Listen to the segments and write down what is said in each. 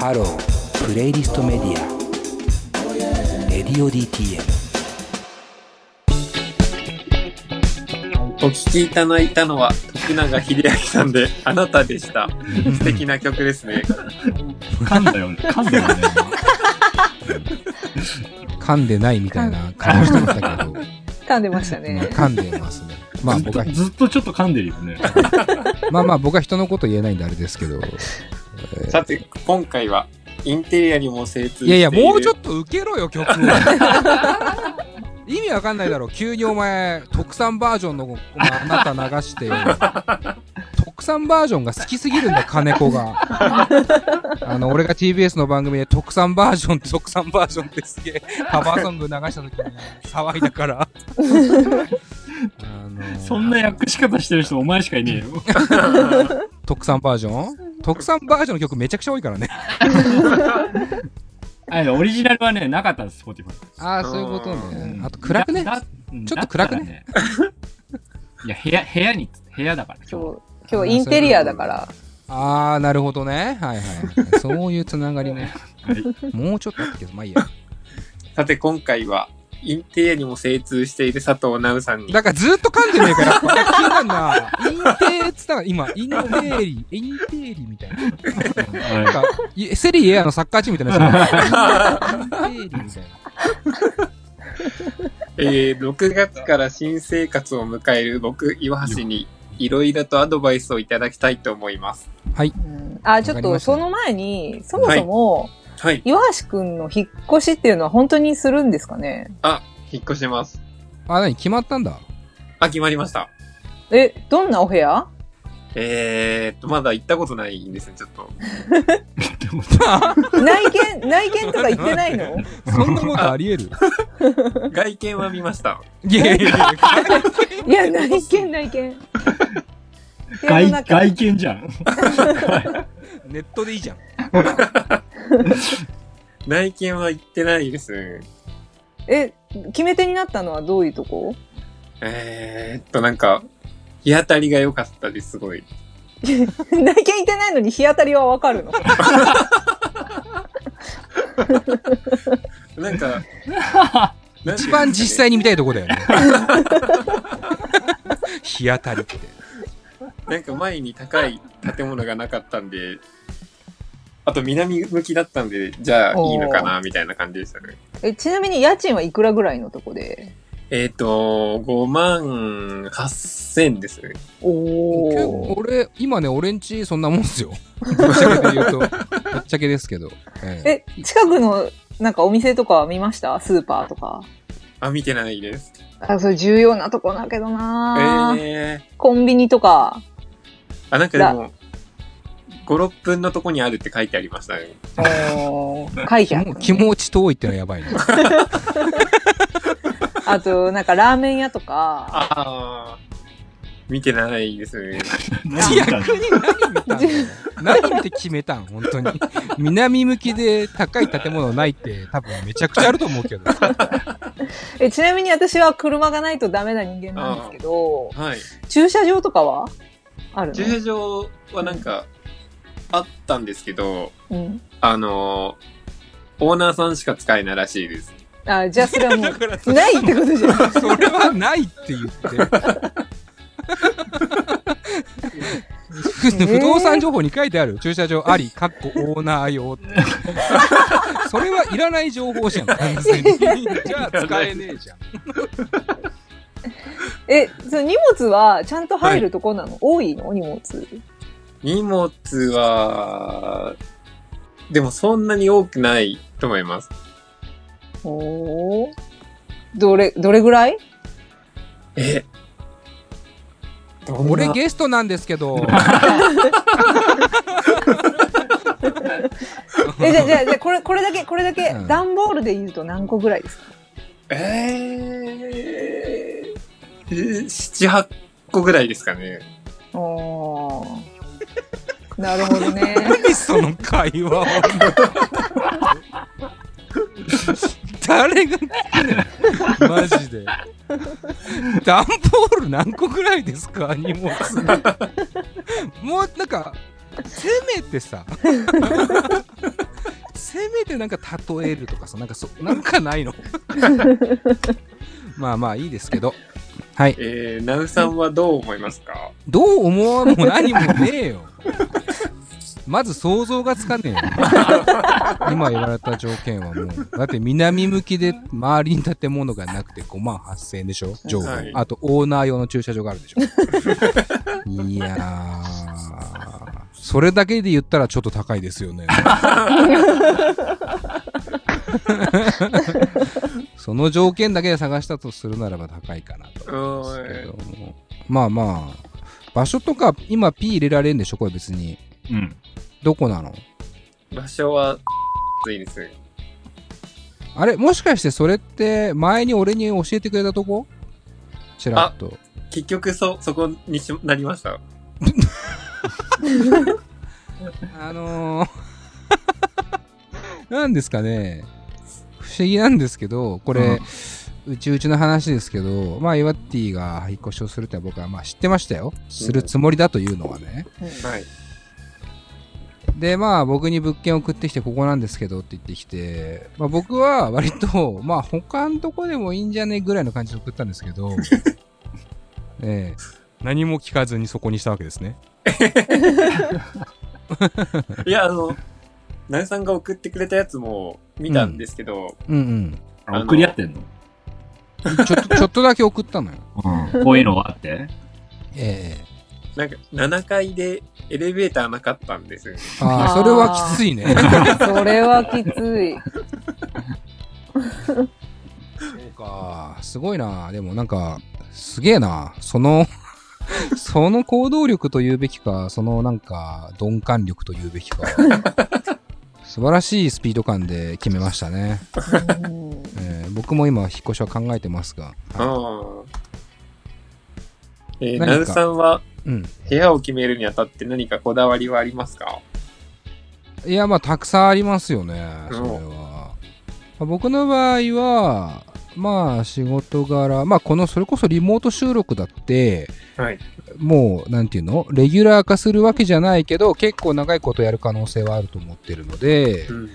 ハロープレイリストメディア Radio DTM お聴きいただいたのは徳永英明さんであなたでした。素敵な曲ですね。噛んだよね。噛んだよね。噛んでないみたいな顔してましたけど、噛んでましたうんね。噛んでますねまあ僕はずっとずっとちょっと噛んでるよね。まあまあ僕は人のこと言えないんであれですけどさて、今回はインテリアにも精通している。いやいやもうちょっと受けろよ曲を。意味わかんないだろ急にお前特産バージョンのあなた流して。特産バージョンが好きすぎるんだ金子が。あの俺が TBS の番組で特産バージョン特産バージョンってすげえカバーソング流した時に騒いだから。あのそんな訳し方してる人お前しかいねえよ。特産バージョン？特産バージョンの曲めちゃくちゃ多いからね。あのオリジナルはね、なかったです、Spotify。ああそういうことうねあと暗くね。ちょっと暗くね。だったらね。いや、部屋、部屋に、部屋だから、今今日、今日インテリアだから。ああなるほどね。はいはいそういうつながりね。もうちょっとあったけどまあいいや。さて、今回はインテリアにも精通している佐藤直さんにだからずっと噛んでねえから、やっぱ気になるな。インテーっつったら、今、インテーリ、インテーリみたいな。なんはか、いセリエ A のサッカーチームみたいな。インテーリみたいな。えー、6月から新生活を迎える僕、岩橋にいろいろとアドバイスをいただきたいと思います。はい。うんあ、ちょっとその前に、そもそも、はい。岩橋くんの引っ越しっていうのは本当にするんですかね？あ、引っ越します。あ、何？決まったんだ？あ、決まりました。え、どんなお部屋？えーっと、まだ行ったことないんですね、ちょっと。内見、内見とか行ってないの？そんなことあり得る？外見は見ました。いやいやいや、いや、内見、内見。外、中外見じゃん。ネットでいいじゃん。内見は行ってないです。え、決め手になったのはどういうとこ？えーっと、なんか、日当たりが良かったです、すごい。内見行ってないのに日当たりはわかるの？なんか、なんていうんですかね一番実際に見たいとこだよね。日当たりって。なんか前に高い建物がなかったんで、あと南向きだったんで、じゃあいいのかな、みたいな感じでしたね。え、ちなみに家賃はいくらぐらいのとこで？えっ、と、5万8000ですね。おー。俺、今ね、俺んちそんなもんっすよ。ぶっちゃけで言うと。ぶっちゃけですけど。ええ、近くのなんかお店とかは見ました？スーパーとか。あ、見てないです。あ、それ重要なとこだけどな、えー、コンビニとか。あ、なんかでも、5、6分のとこにあるって書いてありましたね。おー書いてある、気持ち遠いってのはやばいね。あと、なんかラーメン屋とか。ああ、見てないですね。何見たの？逆に何見たんだよ何見て決めたん？本当に。南向きで高い建物ないって多分めちゃくちゃあると思うけど。え、ちなみに私は車がないとダメな人間なんですけど、はい。駐車場とかは？あるの？駐車場はなんか、あったんですけど、うん。あのーオーナーさんしか使えないらしいです。あ、じゃあそれはもう、ないってことじゃん。それはないって言って。ふ 不動産情報に書いてある駐車場あり、かっこオーナー用って。それはいらない情報じゃん、完全に。じゃあ使えねえじゃん。え、その荷物はちゃんと入るとこなの、多いの？荷物。荷物は、でもそんなに多くないと思います。おー。どれ、どれぐらい？え俺ゲストなんですけど。え、じゃあ、じゃあ、じゃあこれ、これだけ、これだけうん、段ボールで言うと何個ぐらいですか？えー、えー、7、8個ぐらいですかね。おー。なるほどね。何その会話を。誰が聞くねんマジで。段ボール何個ぐらいですか？荷物。もうなんか、せめてさ、せめてなんか例えるとかさ、なんかそ、なんかないのまあまあいいですけど。はい。えー、ナウさんはどう思いますか？どう思わんも何もねえよ。まず想像がつかねえよ。今言われた条件はもう。だって南向きで周りに建物がなくて5万8000円でしょ？上限、はいあとオーナー用の駐車場があるでしょ？いやー。それだけで言ったらちょっと高いですよね。その条件だけで探したとするならば高いかなと思うんですけども。まあまあ、場所とか今 P 入れられるんでしょ？これ別に。うん。どこなの？場所は、ついです。あれ？もしかしてそれって前に俺に教えてくれたとこ？ちらっと。結局そ、そこにしなりました？あのー、なんですかね。議なんですけど、これ、うちうちの話ですけど、まあ、イワッティが引っ越しをするって僕はまあ知ってましたよ。するつもりだというのはね。はい。で、まあ僕に物件送ってきてここなんですけどって言ってきて、まあ僕は割と、まあ他のとこでもいいんじゃねぐらいの感じで送ったんですけど、ええ何も聞かずにそこにしたわけですね。いや、あの、ナウさんが送ってくれたやつも見たんですけど、うんあ送り合ってんの？うん。ちょっと、ちょっとだけ送ったのよ。うん。こういうのがあって？ええなんか7階でエレベーターなかったんですよ。ああ、それはきついね。それはきつい。そうか、すごいな。でもなんか、すげえな。その、その行動力と言うべきか、そのなんか、鈍感力と言うべきか。素晴らしいスピード感で決めましたね。うんえー僕も今、引っ越しは考えてますが。あはあ。えー、何か？ナウさんはうん。部屋を決めるにあたって何かこだわりはありますか？いや、まあ、たくさんありますよね、それは。まあ僕の場合は、まあ、仕事柄、まあ、この、それこそリモート収録だって、はい。もう、なんていうの？レギュラー化するわけじゃないけど、結構長いことやる可能性はあると思ってるので、うん。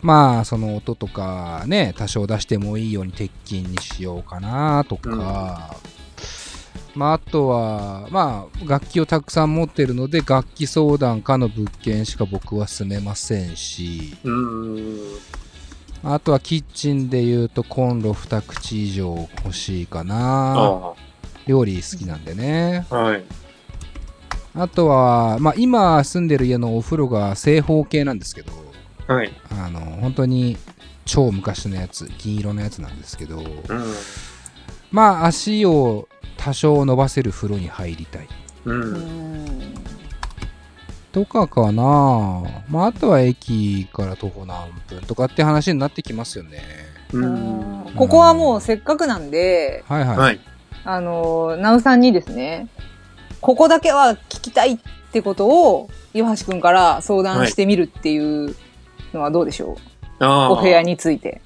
まあ、その音とかね、多少出してもいいように鉄筋にしようかなとか、まあ、あとは、まあ、楽器をたくさん持ってるので、楽器相談かの物件しか僕は住めませんし、うーん。あとはキッチンで言うとコンロ2口以上欲しいかな。あ料理好きなんでね。あ。はい。あとは、まあ今住んでる家のお風呂が正方形なんですけど、はい。あの、本当に超昔のやつ、銀色のやつなんですけど、うん。まあ足を多少伸ばせる風呂に入りたい。う。うんんとかかなまああとは駅から徒歩何分とかって話になってきますよね。うん。ここはもうせっかくなんで、はいはい。はい。あの、ナウさんにですね、ここだけは聞きたいってことを、岩橋くんから相談してみるっていうのはどうでしょう、ああ。お部屋について。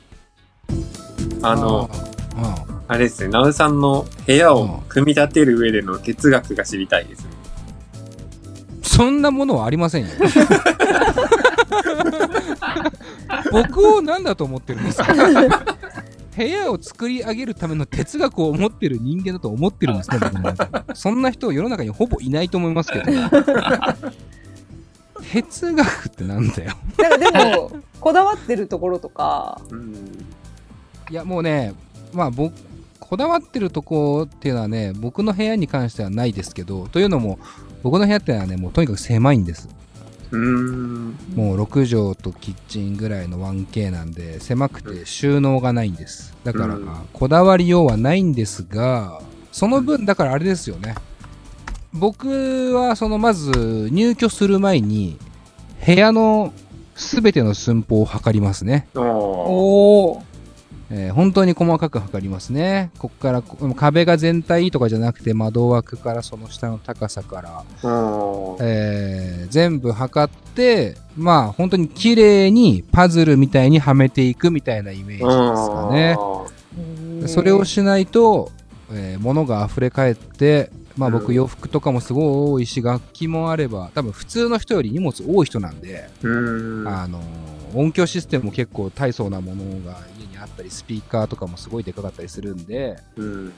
あの、あああれですね、ナウさんの部屋を組み立てる上での哲学が知りたいですね。そんなものはありませんよ。僕を何だと思ってるんですか？部屋を作り上げるための哲学を持ってる人間だと思ってるんですね、僕の中でそんな人世の中にほぼいないと思いますけど。哲学ってなんだよ。なんかでも、こだわってるところとか、うん。いや、もうね、まあ僕、こだわってるとこっていうのはね、僕の部屋に関してはないですけど、というのも、僕の部屋ってのはね、もうとにかく狭いんです。うーん。もう6畳とキッチンぐらいの 1K なんで狭くて収納がないんですだから、うんこだわりようはないんですがその分だからあれですよね僕はそのまず入居する前に部屋の全ての寸法を測りますね、おーおー。えー本当に細かく測りますねここからこ壁が全体とかじゃなくて窓枠からその下の高さからえー全部測って、まあ本当に綺麗にパズルみたいにはめていくみたいなイメージですかね。それをしないと、えー物が溢れ返って、まあうん僕洋服とかもすごい多いし、楽器もあれば、多分普通の人より荷物多い人なんで、うん。あの音響システムも結構大層なものがあったり、スピーカーとかもすごいでかかったりするんで、うん。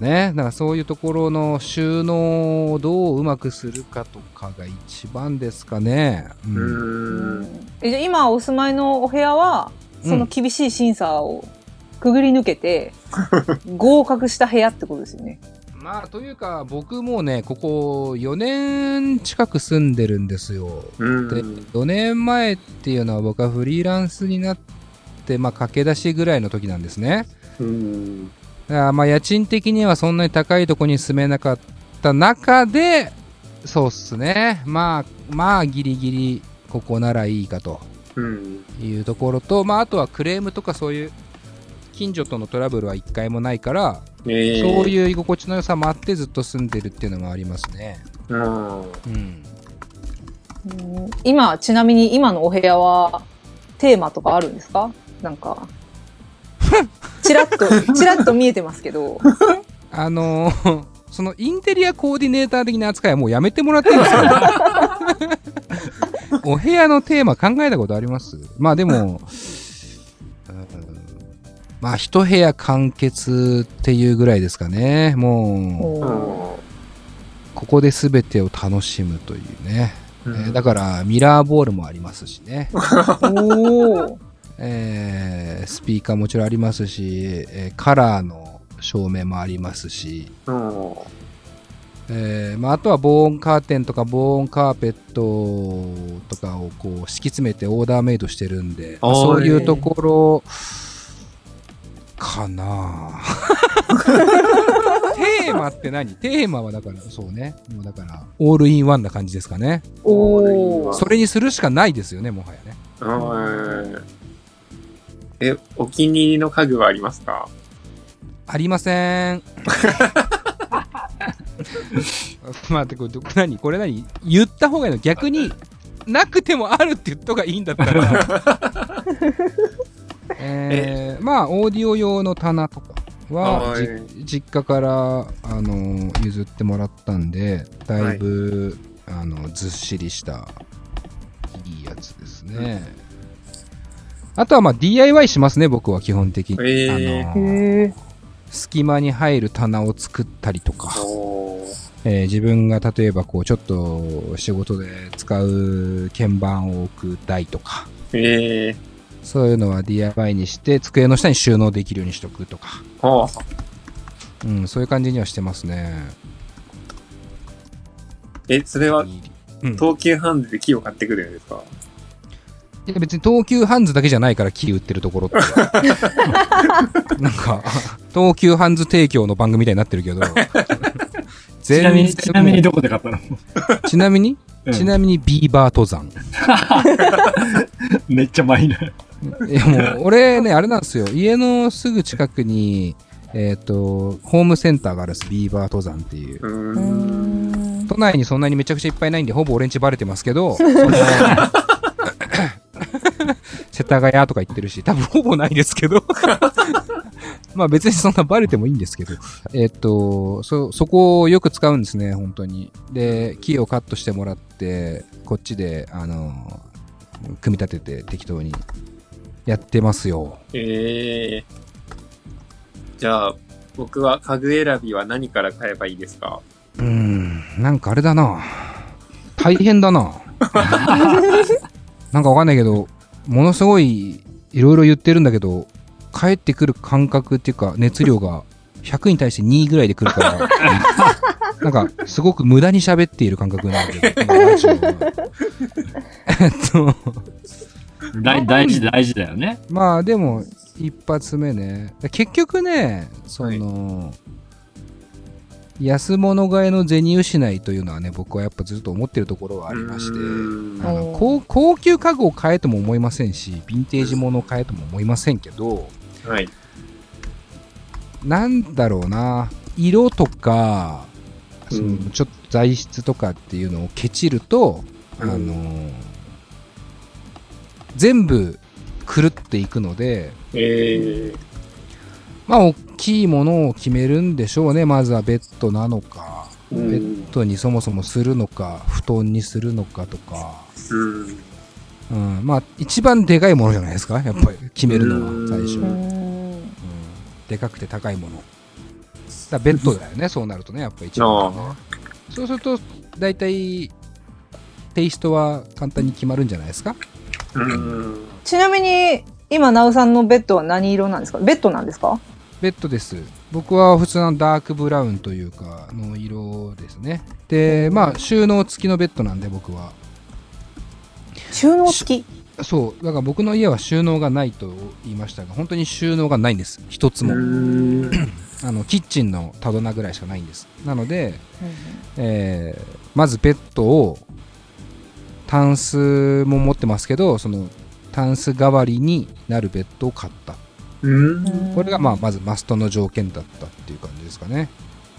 ね、だからそういうところの収納をどううまくするかとかが一番ですかね。ううんん。えじゃあ今お住まいのお部屋はその厳しい審査をくぐり抜けて 合格した部屋ってことですよね。まあというか僕もうねここ4年近く住んでるんですよ。うん。で4年前っていうのは僕はフリーランスになって、まあ、駆け出しぐらいの時なんですね。うん。だからまあ家賃的にはそんなに高いとこに住めなかった中でそうっすねまあまあギリギリここならいいかとうん。いうところと、まあ、あとはクレームとかそういう近所とのトラブルは一回もないから、ええそういう居心地の良さもあってずっと住んでるっていうのもありますね。うん。うん。うん今ちなみに今のお部屋はテーマとかあるんですか？なんかちらっとちらっと見えてますけど。あのーそのインテリアコーディネーター的な扱いはもうやめてもらっていいですか？お部屋のテーマ考えたことあります？まあでも、うんまあ一部屋完結っていうぐらいですかね。もう、おここで全てを楽しむというね。うんえーだから、ミラーボールもありますしね。ーおえースピーカーもちろんありますし、えーカラーの照明もありますし、うん。えーまあ、あとは防音カーテンとか防音カーペットとかをこう敷き詰めてオーダーメイドしてるんで、まあそういうところかな。テーマって何？テーマはだからそうね。もうだからオールインワンな感じですかね。それにするしかないですよねもはやね。うんえ、お気に入りの家具はありますか？ありません。まあてこれど何？これ何？言った方がいいの？逆になくてもあるって言った方がいいんだったら。えー、まあオーディオ用の棚とかははじい実家から、あの譲ってもらったんでだいぶ、あのずっしりしたいいやつですね、あとはまあ DIY しますね僕は基本的に、えー。あのへー。隙間に入る棚を作ったりとか、おー。えー自分が例えばこうちょっと仕事で使う鍵盤を置く台とか。ええそういうのは DIY にして机の下に収納できるようにしとくとか、はあ。うん、そういう感じにはしてますね。え、それは、うん、い東急ハンズで木を買ってくるんですか？や別に東急ハンズだけじゃないから木売ってるところって。なんか、東急ハンズ提供の番組みたいになってるけど。ちなみに、ちなみにどどこで買ったの？ちなみに、うんちなみにビーバー登山。めっちゃマイナー。いやもう、俺ね、あれなんですよ。家のすぐ近くに、えっ、と、ホームセンターがあるんです。ビーバー登山っていう。都内にそんなにめちゃくちゃいっぱいないんで、ほぼ俺んちバレてますけど、世田谷とか行ってるし、多分ほぼないですけど、まあ別にそんなバレてもいいんですけど、えっと、そ、そこをよく使うんですね、本当に。で、木をカットしてもらって、こっちで、あの、組み立てて適当にやってますよ。ええじゃあ、僕は家具選びは何から買えばいいですか？うーん、なんかあれだな。大変だな。なんかわかんないけど、ものすごいいろいろ言ってるんだけど、帰ってくる感覚っていうか熱量が100に対して2ぐらいで来るから、なんかすごく無駄に喋っている感覚になるけど、大 大事、大事だよね。まあでも一発目ね。結局ねその、安物買いの銭失いというのはね僕はやっぱずっと思ってるところはありましてあの高高級家具を買えとも思いませんしヴィンテージ物を買えとも思いませんけどはい。なんだろうな色とかそのうん。ちょっと材質とかっていうのをケチると、うん。あの全部狂っていくのでええまあ、大きいものを決めるんでしょうね。まずはベッドなのか、うんベッドにそもそもするのか、布団にするのかとか。うん。うん、まあ、一番でかいものじゃないですか。やっぱり決めるのは、最初。ううんんでかくて高いもの。だベッドだよね、そうなるとね、やっぱ一番、ね。そうすると、大体、テイストは簡単に決まるんじゃないですか。うん。ちなみに、今、なおさんのベッドは何色なんですか？ベッドなんですか？ベッドです。僕は普通のダークブラウンというか、の色ですね。で、まあ、収納付きのベッドなんで、僕は。収納付き？そう、だから僕の家は収納がないと言いましたが、本当に収納がないんです。一つも。うん。あの、キッチンの戸棚ぐらいしかないんです。なので、えーまずベッドを、タンスも持ってますけど、その、タンス代わりになるベッドを買った。うん。これが、まあ、まずマストの条件だったっていう感じですかね。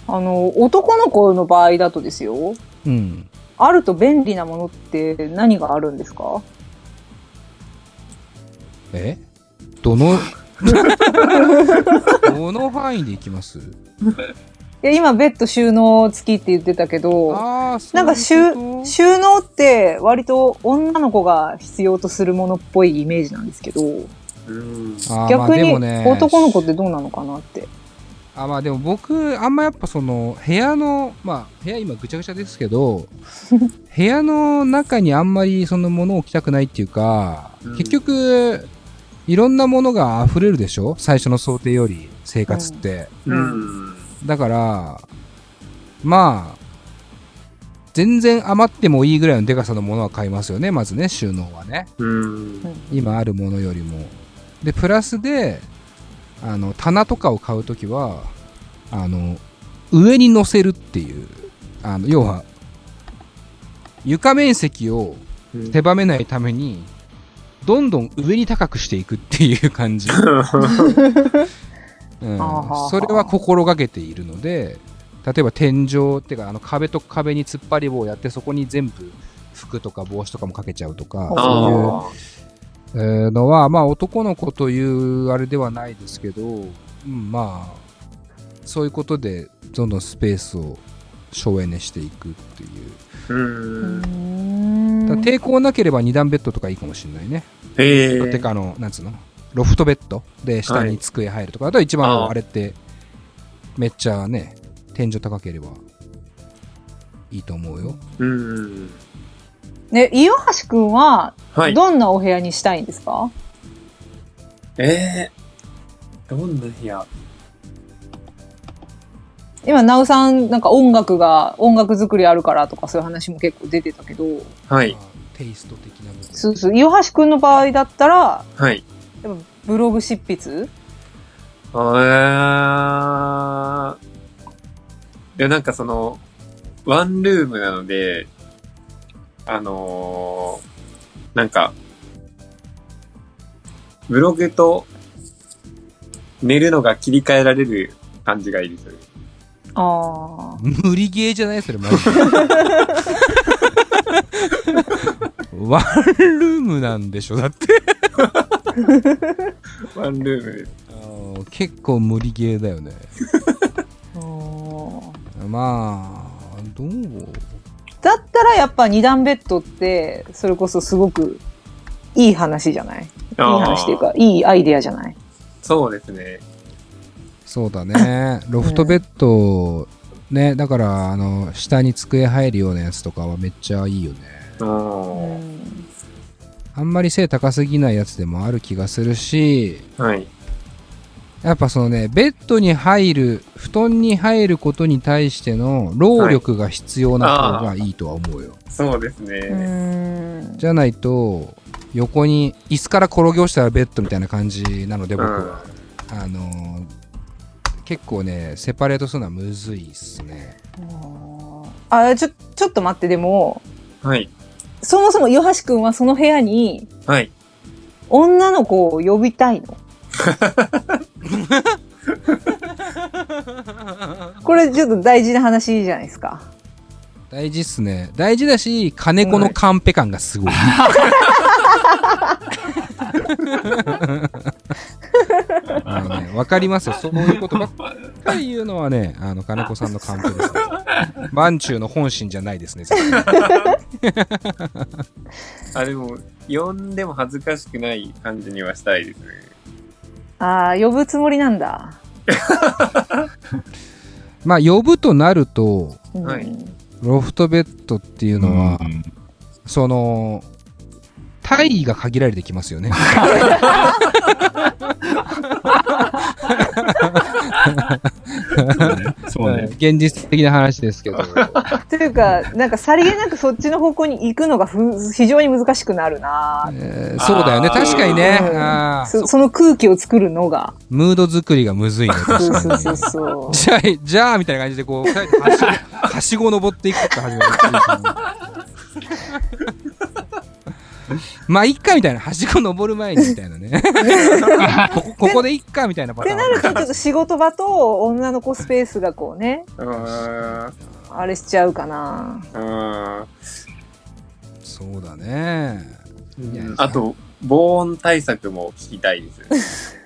あの、男の子の場合だとですよ。うん。あると便利なものって何があるんですか？え？どの、どの範囲でいきます？いや、今ベッド収納付きって言ってたけど、ああ、そうなんか収納って割と女の子が必要とするものっぽいイメージなんですけど、逆に男の子ってどうなのかなって。あまあでも僕あんまやっぱその部屋のまあ部屋今ぐちゃぐちゃですけど 部屋の中にあんまりその物を置きたくないっていうか、うん。結局いろんなものが溢れるでしょ？最初の想定より生活って、うん。だからまあ全然余ってもいいぐらいのでかさのものは買いますよねまずね収納はね。うん。今あるものよりもでプラスであの棚とかを買うときはあの上に乗せるっていうあの要は床面積を狭めないためにどんどん上に高くしていくっていう感じ、うん。それは心がけているので例えば天井っていうかあの壁と壁に突っ張り棒をやってそこに全部服とか帽子とかもかけちゃうとかあそういうのは、まあ男の子というあれではないですけど、うん、まあ、そういうことでどんどんスペースを省エネしていくっていう。抵抗なければ二段ベッドとかいいかもしれないね。へえ。てかあの、なんつうの？ロフトベッドで下に机入るとかだと一番あれってめっちゃね、天井高ければいいと思うよ。うん。ね、岩橋くんは、はい。どんなお部屋にしたいんですか、えー、どんな部屋？今、なおさん、なんか音楽が、音楽作りあるからとかそういう話も結構出てたけど、はい。まあテイスト的な部分。そうそう、岩橋くんの場合だったら、はい。やっぱブログ執筆？あー。いや、なんかその、ワンルームなので、あのー、なんか、ブログと寝るのが切り替えられる感じがいいですよね。ああ。無理ゲーじゃないそれマジで。ワンルームなんでしょだって。ワンルームです。あー結構無理ゲーだよね。うんまあ、どう？だったらやっぱ二段ベッドって、それこそすごくいい話じゃない？いい話っていうか、いいアイデアじゃない？そうですね。そうだね。ロフトベッド、ね、だから、あの、下に机入るようなやつとかはめっちゃいいよね。あんまり背高すぎないやつでもある気がするし、はい。やっぱそのね、ベッドに入る、布団に入ることに対しての労力が必要な方がいいとは思うよ。そうですね。うんじゃないと、横に椅子から転げ落ちたらベッドみたいな感じなので、僕は。あのー結構ね、セパレートするのはむずいっすね。あ、ちょ、ちょっと待って、でも、はい。そもそも岩橋くんはその部屋にはい。女の子を呼びたいの？これちょっと大事な話じゃないですか。大事っすね。大事だし、金子のカンペ感がすごい。あのね、わかりますよ。そういうことばっかり言うのはね、あの、金子さんのカンペですね。マンチューの本心じゃないですね、絶 対あ、でも、呼んでも恥ずかしくない感じにはしたいですね。ああ、呼ぶつもりなんだ。まあ、呼ぶとなると、ロフトベッドっていうのは、その、体位が限られてきますよね。そうね。現実的な話ですけど。というか、なんかさりげなくそっちの方向に行くのがふ非常に難しくなるな、えーそうだよね。確かにね。うんそその空気を作るのが。ムード作りがむずいね。そう確かにそうそうそう。じゃあ、じゃあ、みたいな感じで、こう、はしご、はしご登っていくって始めるっていうそのまあ、いっかみたいな。はしご登る前にみたいなね。ここ、ここでいっかみたいなパターンってな。ると、ちょっと仕事場と女の子スペースがこうね。あれしちゃうかな。うーんそうだね。あと、防音対策も聞きたいです。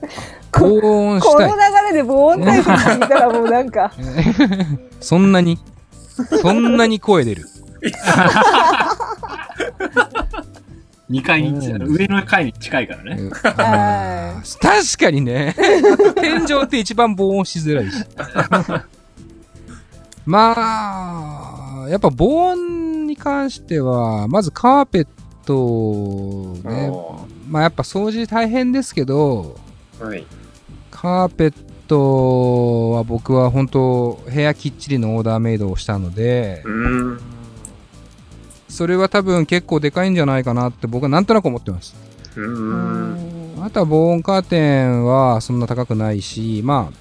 高音このしたい。流れで防音対策聞いたらもうなんか、そんなに？そんなに声出る。2階に、うん上の階に近いからね。うんは確かにね。天井って一番防音しづらいし。まあ、やっぱ防音に関しては、まずカーペットね。おまあやっぱ掃除大変ですけど、ーはい。カーペットは僕は本当部屋きっちりのオーダーメイドをしたのでう、ーん。それは多分結構でかいんじゃないかなって僕はなんとなく思ってます。うー。うんんあとは防音カーテンはそんな高くないし、まあ、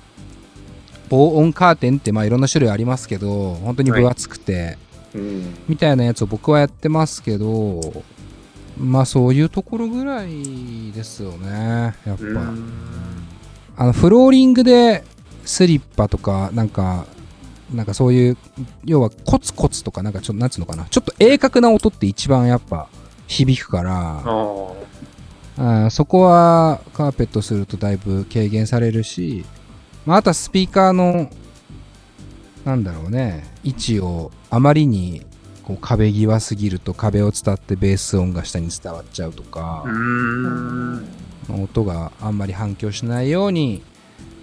防音カーテンってまあいろんな種類ありますけど、本当に分厚くて、うん。みたいなやつを僕はやってますけど、まあそういうところぐらいですよね、やっぱ。あの、フローリングでスリッパとか、なんか、なんかそういう、要はコツコツとか、なんかちょっと、なんつうのかな、ちょっと鋭角な音って一番やっぱ響くから、あそこはカーペットするとだいぶ軽減されるし、まあ、あとはスピーカーの、なんだろうね、位置をあまりにこう壁際すぎると壁を伝ってベース音が下に伝わっちゃうとか。音があんまり反響しないように、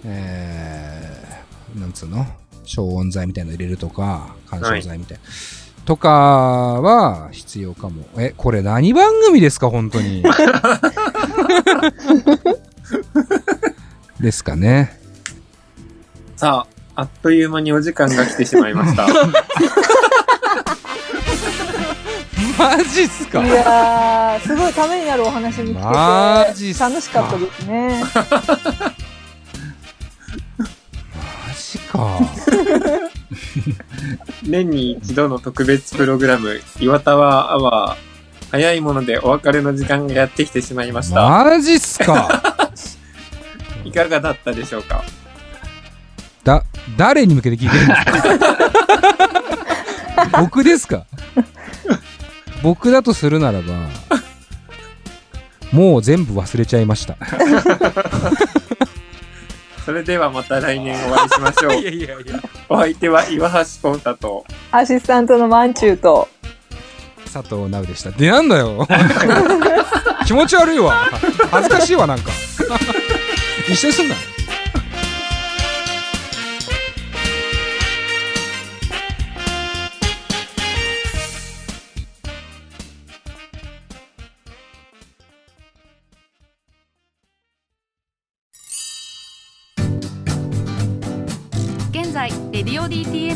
えー、なんつうの消音材みたいなの入れるとか、干渉材みたいな。とかは必要かも。え、これ何番組ですか本当に。ですかね。さあ、あっという間にお時間が来てしまいました。マジっすか？いやー、すごいためになるお話にマジっすか聞けて、楽しかったですね。マジか。年に一度の特別プログラム、岩田はアワー。早いものでお別れの時間がやってきてしまいました。マジっすか？いかがだったでしょうか？だ、誰に向けて聞いてるんですか？僕ですか？僕だとするならば、もう全部忘れちゃいました。それではまた来年お会いしましょう。やいやいや。お相手は岩橋コンタと、アシスタントのマンチューと、佐藤直でした。で、なんだよ。気持ち悪いわ。恥ずかしいわ、なんか。一緒にすんな。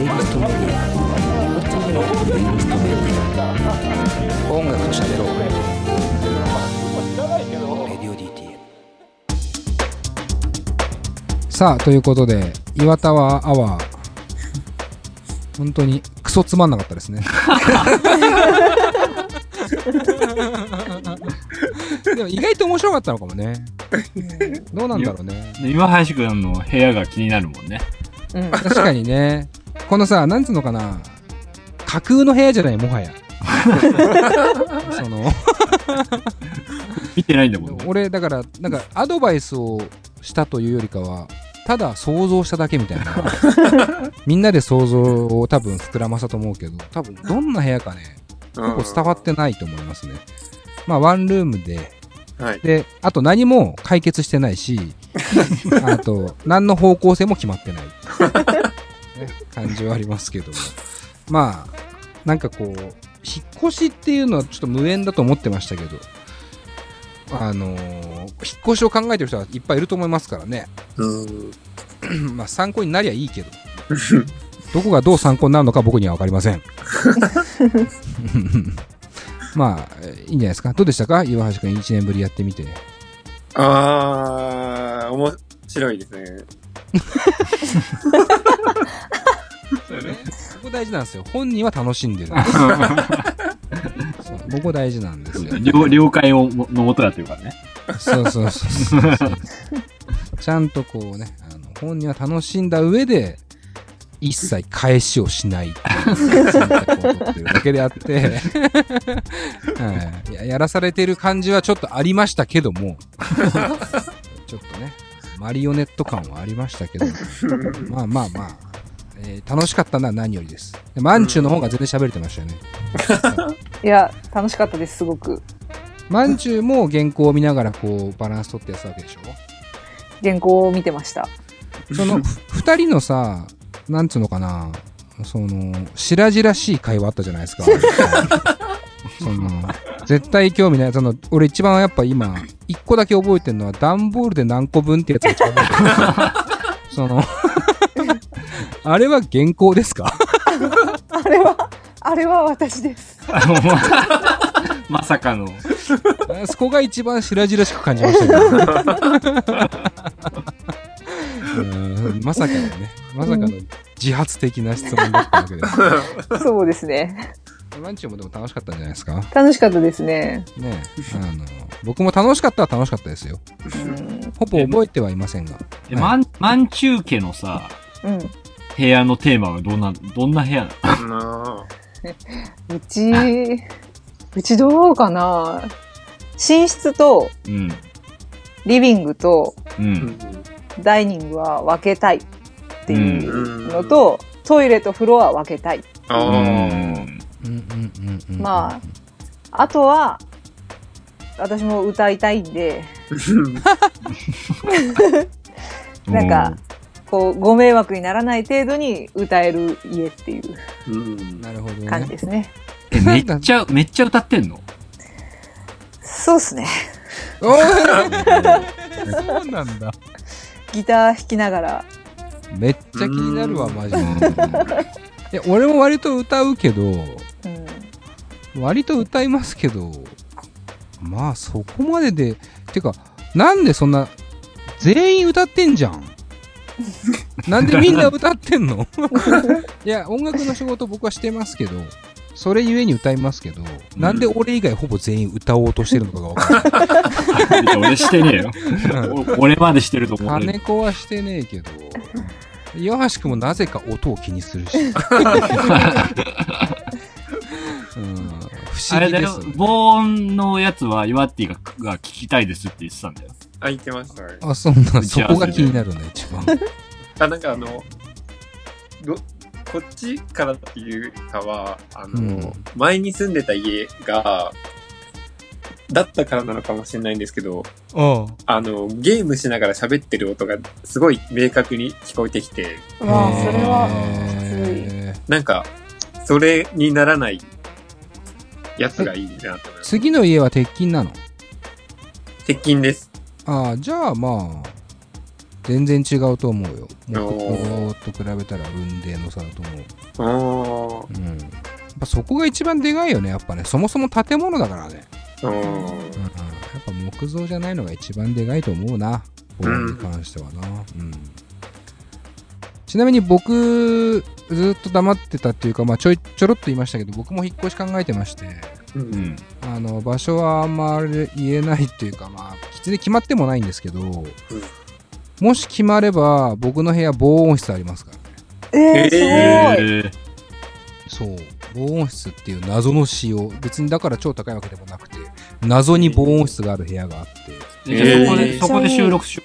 レイブストメディア。レイブストメディア。音楽と喋ろう。 Radio DTM。さあ、ということで、いわタワーアワー、本当にクソつまんなかったですね。でも意外と面白かったのかもね。どうなんだろうね。で岩橋くんの部屋が気になるもんね。うん。確かにね。このさ、なんつうのかな。架空の部屋じゃない、もはや。その、見てないんだもんね。俺、だから、なんか、アドバイスをしたというよりかは、ただ想像しただけみたいな。みんなで想像を多分膨らませたと思うけど、多分どんな部屋かね、うん結構伝わってないと思いますね。まあ、ワンルームで、はい。で、あと何も解決してないし、あと、何の方向性も決まってない、ね、感じはありますけども。まあ、なんかこう、引っ越しっていうのはちょっと無縁だと思ってましたけど、あのー引っ越しを考えてる人はいっぱいいると思いますからね。うん。まあ参考になりゃいいけど、どこがどう参考になるのか僕には分かりません。まあ、いいんじゃないですか。どうでしたか？岩橋くん1年ぶりやってみて。あー、面白いですね。大事なんですよ。本人は楽しんでる。そうここ大事なんですよ。了了解をものもとやってるからね。そうそうそうそうそう。ちゃんとこうね、あの本人は楽しんだ上で、一切返しをしないっていう選択を取ってるだけであって、はい、ややらされてる感じはちょっとありましたけども、ちょっとね、マリオネット感はありましたけど、まあまあまあ、えー楽しかったのは何よりです。でマンチューの方が全然喋れてましたよね。いや、楽しかったです、すごく。マンチューも原稿を見ながらこうバランス取ってやってたわけでしょ？原稿を見てました。そのふ二人のさ、なんつうのかな、その、白々しい会話あったじゃないですか。その、絶対興味ない。その、俺一番やっぱ今、一個だけ覚えてるのは、段ボールで何個分ってやつが一番覚えてる。その、あれは原稿ですか？あれは、あれは私です。まさかの。あそこが一番白々しく感じましたけど、ねうんまさかのね、まさかの自発的な質問だったわけです。そうですね。ランチもでも楽しかったんじゃないですか？楽しかったですね。ねあの、僕も楽しかったは楽しかったですよ。うん。ほぼ覚えてはいませんが。え、マン、マンチュー家のさ、うん。部屋のテーマはどんな、どんな部屋なの？な？うち、うちどうかな？寝室とうん。リビングとう。んん。ダイニングは分けたいっていううんのと、トイレと風呂は分けたい。まあ、あとは、私も歌いたいんで、なんか、こう、ご迷惑にならない程度に歌える家っていううん。なるほどね感じで。すね。え、めっちゃ、めっちゃ歌ってんの？そうっすね。そうなんだ。ギター弾きながら。めっちゃ気になるわ、うんマジで。いや、俺も割と歌うけど、うん。割と歌いますけど、まあそこまでで、てか、なんでそんな、全員歌ってんじゃん。なんでみんな歌ってんの？いや、音楽の仕事僕はしてますけど、それゆえに歌いますけど、なんで俺以外ほぼ全員歌おうとしてるのかがわかんない。俺してねえよ。お俺までしてると思う。金子はしてねえけど、岩橋君もなぜか音を気にするし。うん、不あれだよ思議です、ね。防音のやつは、岩ッティがが聞きたいですって言ってたんだよ。あ、言ってましたね。あ、そんな、そこが気になるんだ、一番。あ、なんかあの、ど、こっちからっていうかは、あの、うん前に住んでた家が、だったからなのかもしれないんですけど、ああの、ゲームしながら喋ってる音がすごい明確に聞こえてきて、まあ、それは、なんか、それにならないやつがいいなと思います。次の家は鉄筋なの？鉄筋です。ああ、じゃあまあ、全然違うと思うよ。木お工と比べたら雲泥の差だと思う。あーうん。やっぱそこが一番でかいよね、やっぱね。そもそも建物だからね。うんうん、やっぱ木造じゃないのが一番でかいと思うな。これに関してはな。うん。ちなみに僕、ずっと黙ってたっていうか、まあ、ちょい、ちょろっと言いましたけど、僕も引っ越し考えてまして、う。うんん。あの、場所はあんまり言えないっていうか、まあ、別に決まってもないんですけど、もし決まれば、僕の部屋防音室ありますからね。えー、すごい。えーそう。防音室っていう謎の仕様。別にだから超高いわけでもなくて、謎に防音室がある部屋があって、えじゃあそこで、えーそこで収録しよ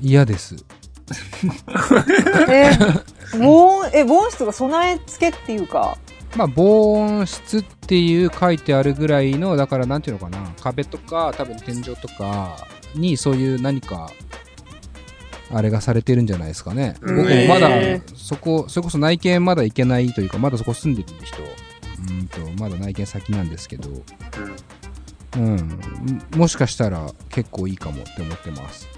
嫌です。えー、防音、え、防音室が備え付けっていうか、まあ、防音室っていう書いてあるぐらいの、だからなんていうのかな、壁とか、多分天井とかにそういう何か、あれがされてるんじゃないですかね。うん。僕もまだへ、そこ、それこそ内見まだ行けないというか、まだそこ住んでる人、うんと、まだ内見先なんですけど、うん、もしかしたら結構いいかもって思ってます。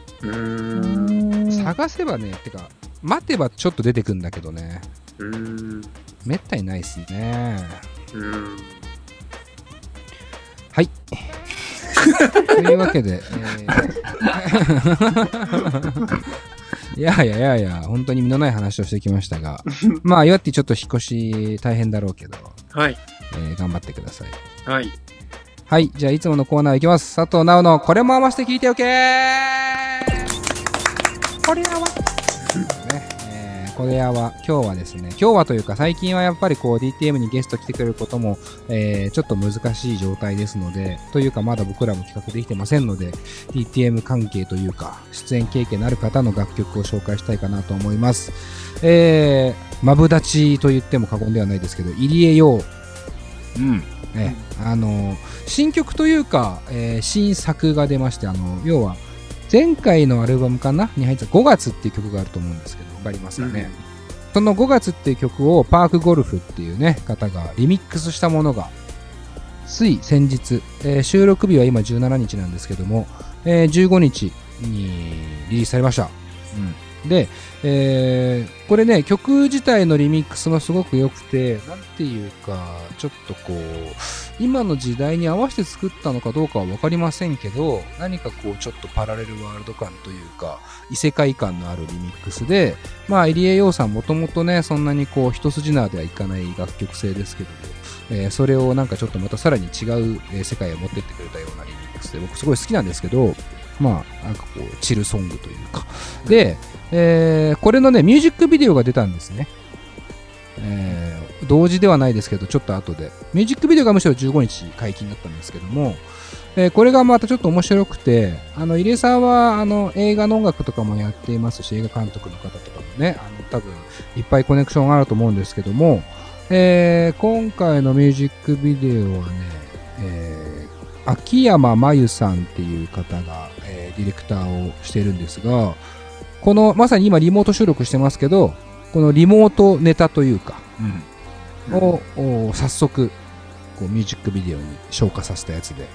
探せばね、てか、待てばちょっと出てくんだけどね、うん。めったにないっすね。うん。はい。というわけで、えー いやいやいやいや、本当に身のない話をしてきましたが、まあ、岩ってちょっと引っ越し大変だろうけど、はい。えー頑張ってください。はい。はい、じゃあいつものコーナーいきます。佐藤直のこれも合わせて聞いておけこれはわ、ねえーこれは今日はですね、今日はというか最近はやっぱりこう DTM にゲスト来てくれることも、えーちょっと難しい状態ですので、というかまだ僕らも企画できてませんので、DTM 関係というか、出演経験のある方の楽曲を紹介したいかなと思います。えー、マブダチと言っても過言ではないですけど、入江陽う。うん。ね、あの新曲というか、えー新作が出ましてあの要は前回のアルバムかな？に入った5月っていう曲があると思うんですけどわかりますかね、その5月っていう曲をパークゴルフっていうね方がリミックスしたものがつい先日、えー収録日は今17日なんですけども、えー15日にリリースされました。うん。で、えーこれね、曲自体のリミックスもすごく良くて、なんていうか、ちょっとこう、今の時代に合わせて作ったのかどうかは分かりませんけど、何かこう、ちょっとパラレルワールド感というか、異世界感のあるリミックスで、まあ、入江洋さんもともとね、そんなにこう、一筋縄ではいかない楽曲性ですけども、えーそれをなんかちょっとまたさらに違う、え世界へ持ってってくれたようなリミックスで、僕すごい好きなんですけど、まあ、なんかこう、チルソングというか。で、えーこれのね、ミュージックビデオが出たんですね。えー同時ではないですけど、ちょっと後で。ミュージックビデオがむしろ15日解禁だったんですけども、えーこれがまたちょっと面白くて、あの、入江さんは、あの、映画の音楽とかもやっていますし、映画監督の方とかもね、あの、多分、いっぱいコネクションがあると思うんですけども、えー今回のミュージックビデオはね、えー秋山真由さんっていう方が、えーディレクターをしてるんですが、この、まさに今リモート収録してますけど、このリモートネタというか、うん。を、お早速、こうミュージックビデオに消化させたやつで、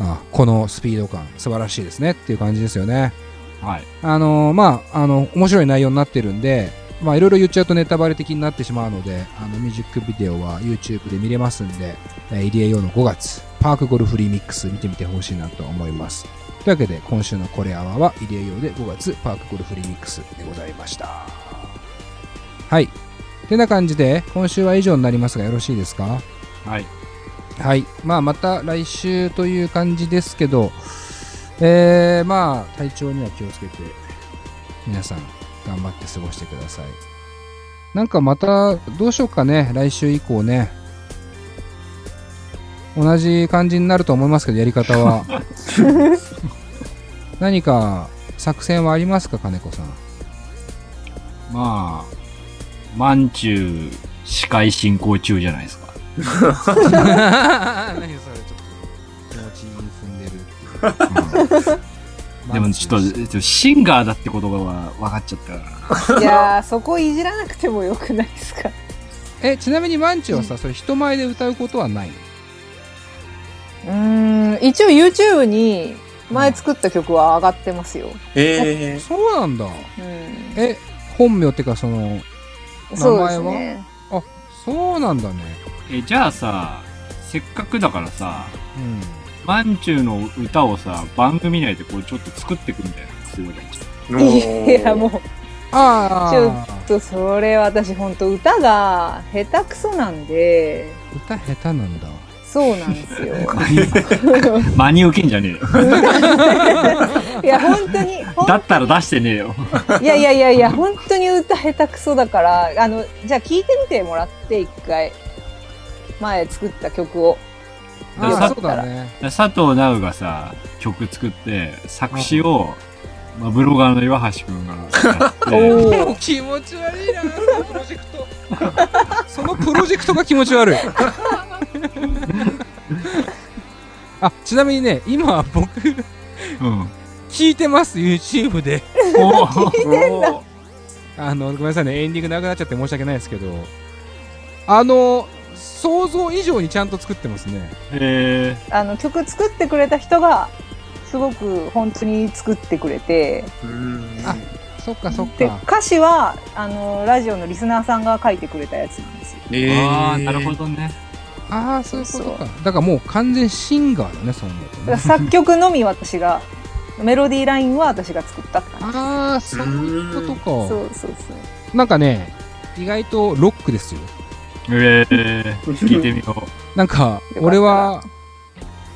あこのスピード感素晴らしいですねっていう感じですよね。はい。あのーまあ、あの、面白い内容になってるんで、まあ、いろいろ言っちゃうとネタバレ的になってしまうので、あの、ミュージックビデオは YouTube で見れますんで、えー、入江洋の5月、パークゴルフリミックス見てみてほしいなと思います。というわけで、今週のこれアワーは入江洋で5月、パークゴルフリミックスでございました。はい。てな感じで、今週は以上になりますがよろしいですか？はい。はい。まあ、また来週という感じですけど、えー、まあ、体調には気をつけて、皆さん、頑張って過ごしてください。なんかまた、どうしようかね、来週以降ね。同じ感じになると思いますけど、やり方は。何か、作戦はありますか、金子さん？まあ、まんちゅう、司会進行中じゃないですか。何それ、ちょっと、気持ちに踏んでるっていう。でもちょっと、ちょっとシンガーだってことが分かっちゃったから。いやー、そこいじらなくてもよくないですか？え、ちなみにマンチはさ、それ人前で歌うことはないの？うーん、一応 YouTube に前作った曲は上がってますよ。えそうなんだ。うん。え、本名ってかその、そうですね。あ、そうなんだね。え、じゃあさ、せっかくだからさ、うん。まんちゅうの歌をさ、番組内でこうちょっと作っていくみたいなのすればいいや、もう、あちょっとそれ私本当歌が下手くそなんで、歌下手なんだ。そうなんですよ。真に受けんじゃねえよ。いや、本当に、だったら出してねえよ。いやいやいやいや、本当に歌下手くそだから、あの、じゃあ聞いてみてもらって、一回。前作った曲を。あそうだね。佐藤直がさ、曲作って、作詞を、まあ、ブロガーの岩橋くんがやって、おお。気持ち悪いな、そのプロジェクト。そのプロジェクトが気持ち悪い。あ、ちなみにね、今僕、うん。聞いてます、YouTube で。お おあの、ごめんなさいね、エンディングなくなっちゃって申し訳ないですけど、あの、想像以上にちゃんと作ってますね。えあの、曲作ってくれた人が、すごく本当に作ってくれて、うんあそっかそっで、か。歌詞は、あの、ラジオのリスナーさんが書いてくれたやつなんですよ。ー、えああ、なるほどね。ああ、そういうことか。だからもう完全シンガーだね、そう思うとね。作曲のみ私が、メロディーラインは私が作ったって感じ。ああ、そういうことか。そうそうそう。なんかね、意外とロックですよ。えー、聞いてみよう。なんか、俺は、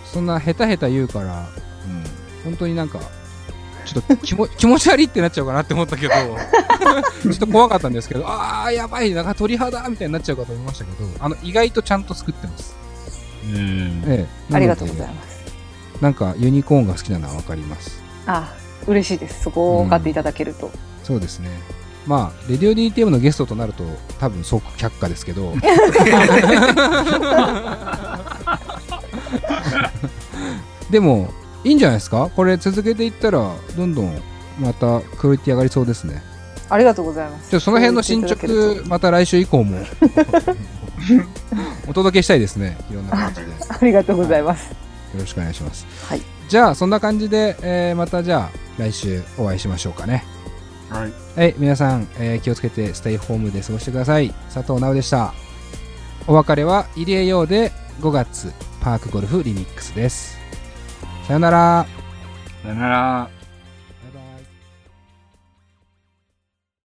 そんな下手下手言うから、うん、本当になんか、ちょっと気も気持ち悪いってなっちゃうかなって思ったけど、ちょっと怖かったんですけど、あー、やばい、なんか鳥肌みたいになっちゃうかと思いましたけど、あの、意外とちゃんと作ってます。えー、ええ。ありがとうございす。ます。なんか、ユニコーンが好きなのはわかります。あ、嬉しいです。そこを買っていただけると。そうですね。まあ、レディオ DTM のゲストとなると、多分即却下ですけど、でも、いいんじゃないですか？これ続けていったら、どんどんまたクオリティ上がりそうですね。ありがとうございます。じゃあその辺の進捗、また来週以降も お届けしたいですね。いろんな感じで。ありがとうございます。ろしくお願いします。はい。じゃあ、そんな感じで、えーまたじゃあ、来週お会いしましょうかね。はい。はい、皆さん、えー気をつけてステイホームで過ごしてください。佐藤直でした。お別れは入江洋で5月パークゴルフリミックスです。さよなら。さよなら。